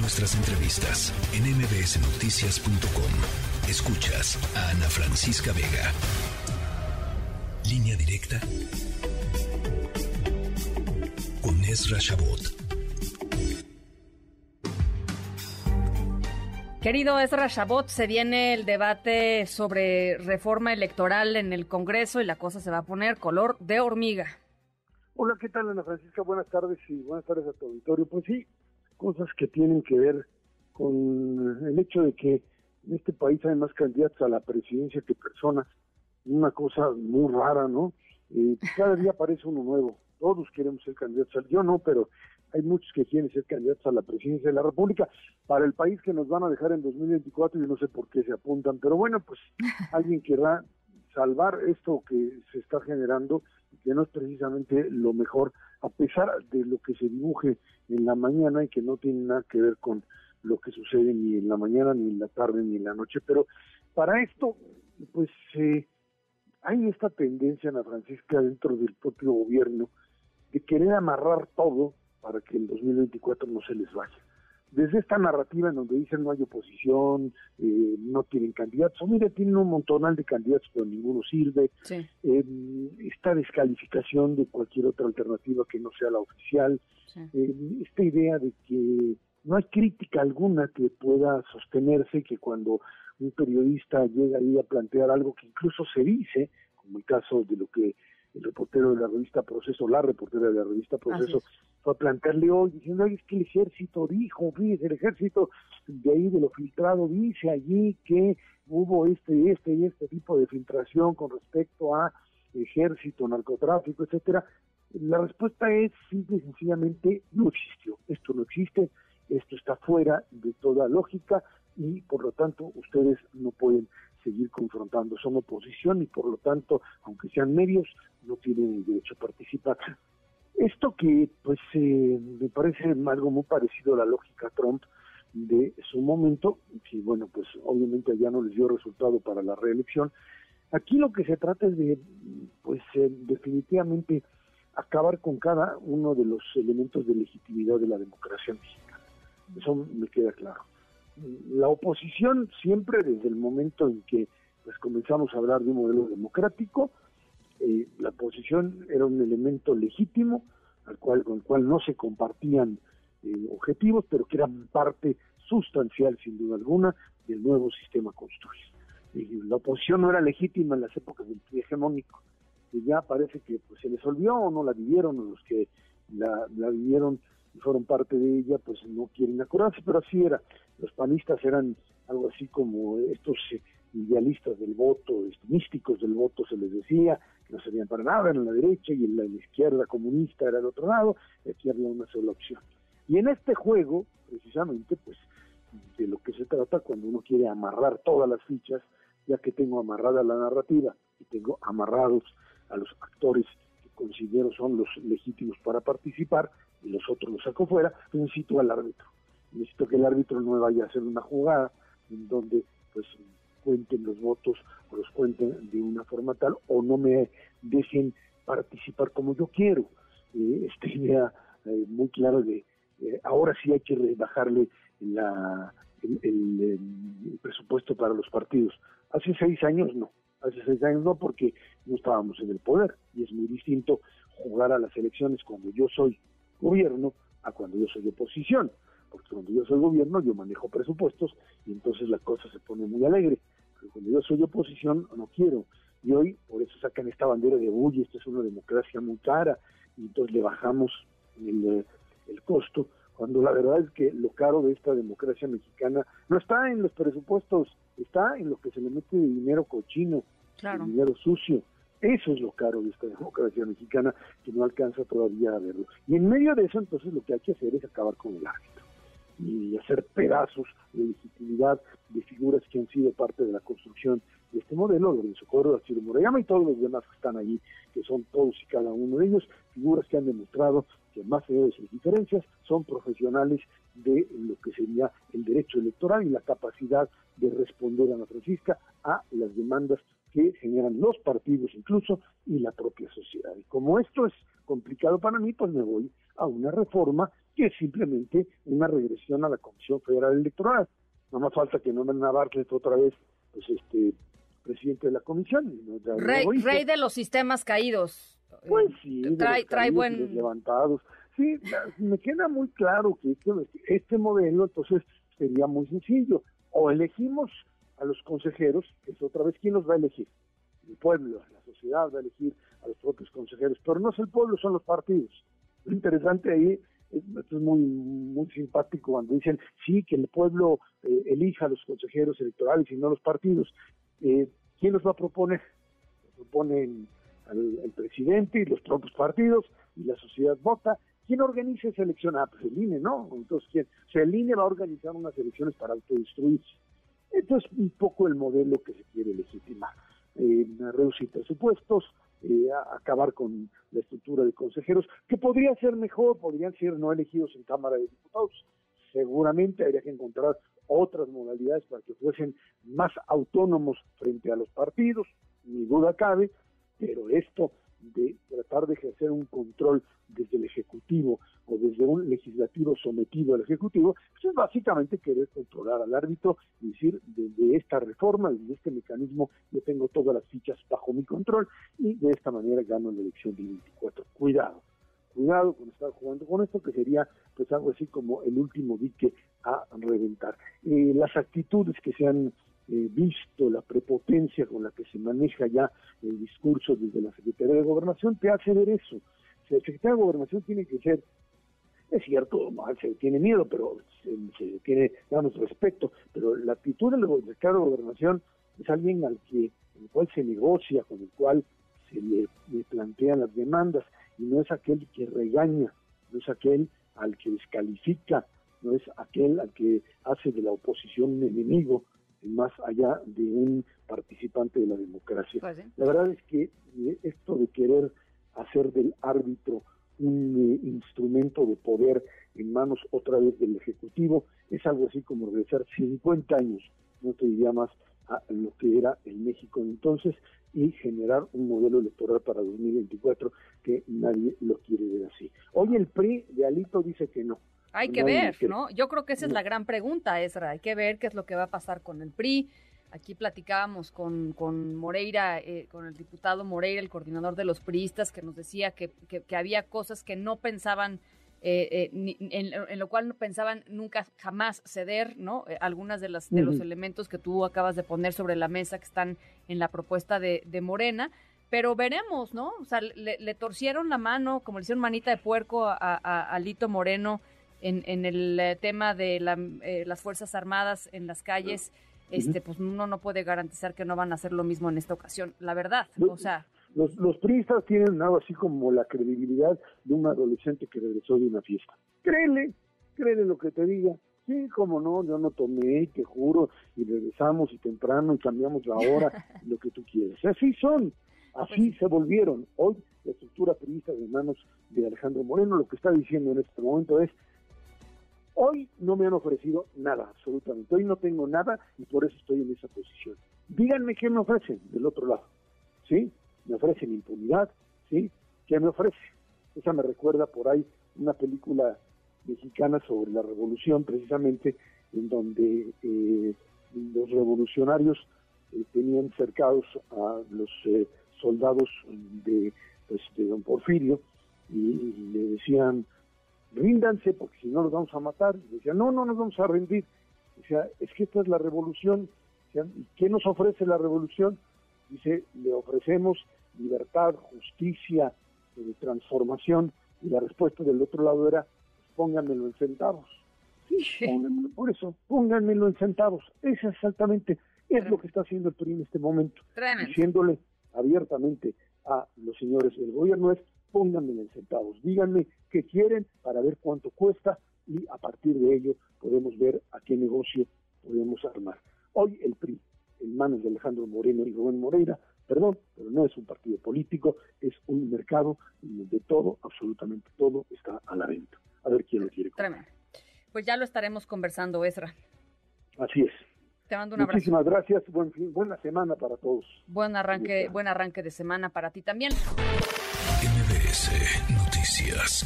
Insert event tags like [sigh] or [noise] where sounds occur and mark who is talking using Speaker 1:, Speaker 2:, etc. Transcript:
Speaker 1: Nuestras entrevistas en mbsnoticias.com. Escuchas a Ana Francisca Vega. Línea directa con Ezra Shabot.
Speaker 2: Querido Ezra Shabot, se viene el debate sobre reforma electoral en el Congreso y la cosa se va a poner color de hormiga.
Speaker 3: Hola, ¿qué tal Ana Francisca? Buenas tardes y buenas tardes a tu auditorio. Pues sí, cosas que tienen que ver con el hecho de que en este país hay más candidatos a la presidencia que personas. Una cosa muy rara, ¿no? Eh, cada día aparece uno nuevo. Todos queremos ser candidatos. Yo no, pero hay muchos que quieren ser candidatos a la presidencia de la República. Para el país que nos van a dejar en 2024, yo no sé por qué se apuntan, pero bueno, pues [laughs] alguien querrá salvar esto que se está generando, que no es precisamente lo mejor, a pesar de lo que se dibuje en la mañana y que no tiene nada que ver con lo que sucede ni en la mañana, ni en la tarde, ni en la noche. Pero para esto, pues eh, hay esta tendencia, Ana Francisca, dentro del propio gobierno, de querer amarrar todo para que el 2024 no se les vaya. Desde esta narrativa en donde dicen no hay oposición, eh, no tienen candidatos, o mire, tienen un montonal de candidatos, pero ninguno sirve. Eh, esta descalificación de cualquier otra alternativa que no sea la oficial. Eh, esta idea de que no hay crítica alguna que pueda sostenerse, que cuando un periodista llega ahí a plantear algo que incluso se dice, como el caso de lo que el reportero de la revista Proceso, la reportera de la revista Proceso, fue a plantearle hoy, diciendo, es que el ejército dijo, fíjese, el ejército de ahí de lo filtrado dice allí que hubo este, este y este tipo de filtración con respecto a ejército, narcotráfico, etcétera. La respuesta es simple y sencillamente no existió. Esto no existe, esto está fuera de toda lógica y por lo tanto ustedes no pueden seguir confrontando. Son oposición y por lo tanto, aunque sean medios, no tienen el derecho a participar. Esto que pues eh, me parece algo muy parecido a la lógica Trump de su momento, que bueno, pues obviamente ya no les dio resultado para la reelección. Aquí lo que se trata es de, pues eh, definitivamente acabar con cada uno de los elementos de legitimidad de la democracia mexicana. Eso me queda claro. La oposición siempre desde el momento en que pues comenzamos a hablar de un modelo democrático, eh, la oposición era un elemento legítimo al cual, con el cual no se compartían eh, objetivos, pero que eran parte sustancial, sin duda alguna, del nuevo sistema construido. la oposición no era legítima en las épocas del hegemónico que ya parece que pues, se les olvidó o no la vivieron, o los que la, vivieron y fueron parte de ella, pues no quieren acordarse, pero así era. Los panistas eran algo así como estos eh, idealistas del voto, estos místicos del voto se les decía, que no servían para nada, eran la derecha y en la, izquierda comunista era el otro lado, y aquí había una sola opción. Y en este juego, precisamente, pues de lo que se trata cuando uno quiere amarrar todas las fichas, ya que tengo amarrada la narrativa y tengo amarrados a los actores considero son los legítimos para participar y los otros los saco fuera, necesito al árbitro. Necesito que el árbitro no vaya a hacer una jugada en donde pues cuenten los votos o los cuenten de una forma tal o no me dejen participar como yo quiero. Eh, esta idea eh, muy clara de eh, ahora sí hay que bajarle la, el, presupuesto para los partidos. Hace seis años no. Hace seis años no, porque no estábamos en el poder. Y es muy distinto jugar a las elecciones cuando yo soy gobierno a cuando yo soy oposición. Porque cuando yo soy gobierno yo manejo presupuestos y entonces la cosa se pone muy alegre. Pero cuando yo soy oposición no quiero. Y hoy por eso sacan esta bandera de, uy, esto es una democracia muy cara. Y entonces le bajamos el, el costo cuando la verdad es que lo caro de esta democracia mexicana no está en los presupuestos, está en lo que se le mete de dinero cochino, dinero sucio. Eso es lo caro de esta democracia mexicana que no alcanza todavía a verlo. Y en medio de eso, entonces, lo que hay que hacer es acabar con el árbitro y hacer pedazos de legitimidad de figuras que han sido parte de la construcción de este modelo, Lorenzo Córdoba, Ciro Morayama y todos los demás que están allí, que son todos y cada uno de ellos, figuras que han demostrado que más de sus diferencias son profesionales de lo que sería el derecho electoral y la capacidad de responder a la Francisca a las demandas que generan los partidos incluso y la propia sociedad. Y como esto es complicado para mí, pues me voy a una reforma que es simplemente una regresión a la Comisión Federal Electoral. No más falta que nombren a Bartlett otra vez, pues este presidente de la comisión.
Speaker 2: rey, de los sistemas caídos.
Speaker 3: Pues sí, trae, trae buen... levantados. Sí, me queda muy claro que este, este modelo entonces sería muy sencillo. O elegimos a los consejeros, que es otra vez, ¿quién los va a elegir? El pueblo, la sociedad va a elegir a los propios consejeros, pero no es el pueblo, son los partidos. Lo interesante ahí es, es muy muy simpático cuando dicen sí que el pueblo eh, elija a los consejeros electorales y no los partidos. Eh, ¿Quién los va a proponer? proponen al, el presidente y los propios partidos y la sociedad vota. ¿Quién organiza esa elección? Ah, pues el INE, ¿no? Entonces, ¿quién? O sea, el INE va a organizar unas elecciones para autodestruirse. Entonces, un poco el modelo que se quiere legitimar. Eh, reducir presupuestos, eh, acabar con la estructura de consejeros, que podría ser mejor, podrían ser no elegidos en Cámara de Diputados. Seguramente habría que encontrar otras modalidades para que fuesen más autónomos frente a los partidos, ni duda cabe, pero esto de tratar de ejercer un control desde el Ejecutivo o desde un legislativo sometido al Ejecutivo, pues es básicamente querer controlar al árbitro y decir, desde esta reforma, desde este mecanismo, yo tengo todas las fichas bajo mi control y de esta manera gano la elección del 24. Cuidado, cuidado con estar jugando con esto, que sería pues algo así como el último dique a reventar. Eh, las actitudes que se han eh, visto, la prepotencia con la que se maneja ya el discurso desde la Secretaría de Gobernación, te hace ver eso. O sea, el secretario de Gobernación tiene que ser, es cierto, se tiene miedo, pero se, tiene, damos respeto, pero la actitud del secretario de Gobernación es alguien al que, el cual se negocia, con el cual se le, le plantean las demandas, y no es aquel que regaña, no es aquel al que descalifica, no es aquel al que hace de la oposición un enemigo, más allá de un participante de la democracia. Pues la verdad es que eh, esto de querer hacer del árbitro un eh, instrumento de poder en manos otra vez del Ejecutivo es algo así como regresar 50 años, no te diría más, a lo que era el México entonces y generar un modelo electoral para 2024 que nadie lo quiere ver así. Hoy el PRI de Alito dice que no,
Speaker 2: hay que ver, ¿no? Yo creo que esa es la gran pregunta, Ezra. Hay que ver qué es lo que va a pasar con el PRI. Aquí platicábamos con, con Moreira, eh, con el diputado Moreira, el coordinador de los priistas, que nos decía que, que, había cosas que no pensaban, eh, eh, en, lo cual no pensaban nunca jamás ceder, ¿no? algunas de, las, de los elementos que tú acabas de poner sobre la mesa que están en la propuesta de, de Morena pero veremos, ¿no? O sea, le, torcieron la mano, como le hicieron manita de puerco a, a, a Lito Moreno en, en el eh, tema de la, eh, las Fuerzas Armadas en las calles, este, pues uno no puede garantizar que no van a hacer lo mismo en esta ocasión, la verdad, o sea...
Speaker 3: Los, los priistas tienen algo así como la credibilidad de un adolescente que regresó de una fiesta. Créele, créele lo que te diga. Sí, como no, yo no tomé, te juro, y regresamos y temprano y cambiamos la hora, [laughs] lo que tú quieres. Así son, así pues se volvieron. Hoy la estructura priista de manos de Alejandro Moreno lo que está diciendo en este momento es Hoy no me han ofrecido nada, absolutamente. Hoy no tengo nada y por eso estoy en esa posición. Díganme qué me ofrecen del otro lado. ¿Sí? Me ofrecen impunidad, ¿sí? ¿Qué me ofrece? Esa me recuerda por ahí una película mexicana sobre la revolución, precisamente, en donde eh, los revolucionarios eh, tenían cercados a los eh, soldados pues, de don Porfirio y le decían ríndanse porque si no los vamos a matar. Y decía, no, no nos vamos a rendir. Decía, es que esta es la revolución. ¿Y qué nos ofrece la revolución? Dice, le ofrecemos libertad, justicia, eh, transformación. Y la respuesta del otro lado era, pues pónganmelo en centavos. Sí, [laughs] pónganmelo, por eso, pónganmelo en centavos. Es exactamente, es lo que está haciendo el PRI en este momento. Diciéndole abiertamente a los señores del gobierno es, pónganme en centavos, díganme qué quieren para ver cuánto cuesta y a partir de ello podemos ver a qué negocio podemos armar. Hoy el PRI, en manos de Alejandro Moreno y Rubén Moreira, perdón, pero no es un partido político, es un mercado donde todo, absolutamente todo, está a la venta. A ver quién lo quiere.
Speaker 2: Tremendo. Pues ya lo estaremos conversando, Ezra.
Speaker 3: Así es.
Speaker 2: Te mando un abrazo.
Speaker 3: Muchísimas gracias. Buen buena semana para todos.
Speaker 2: Buen arranque, buen arranque de semana para ti también.
Speaker 1: MBS Noticias.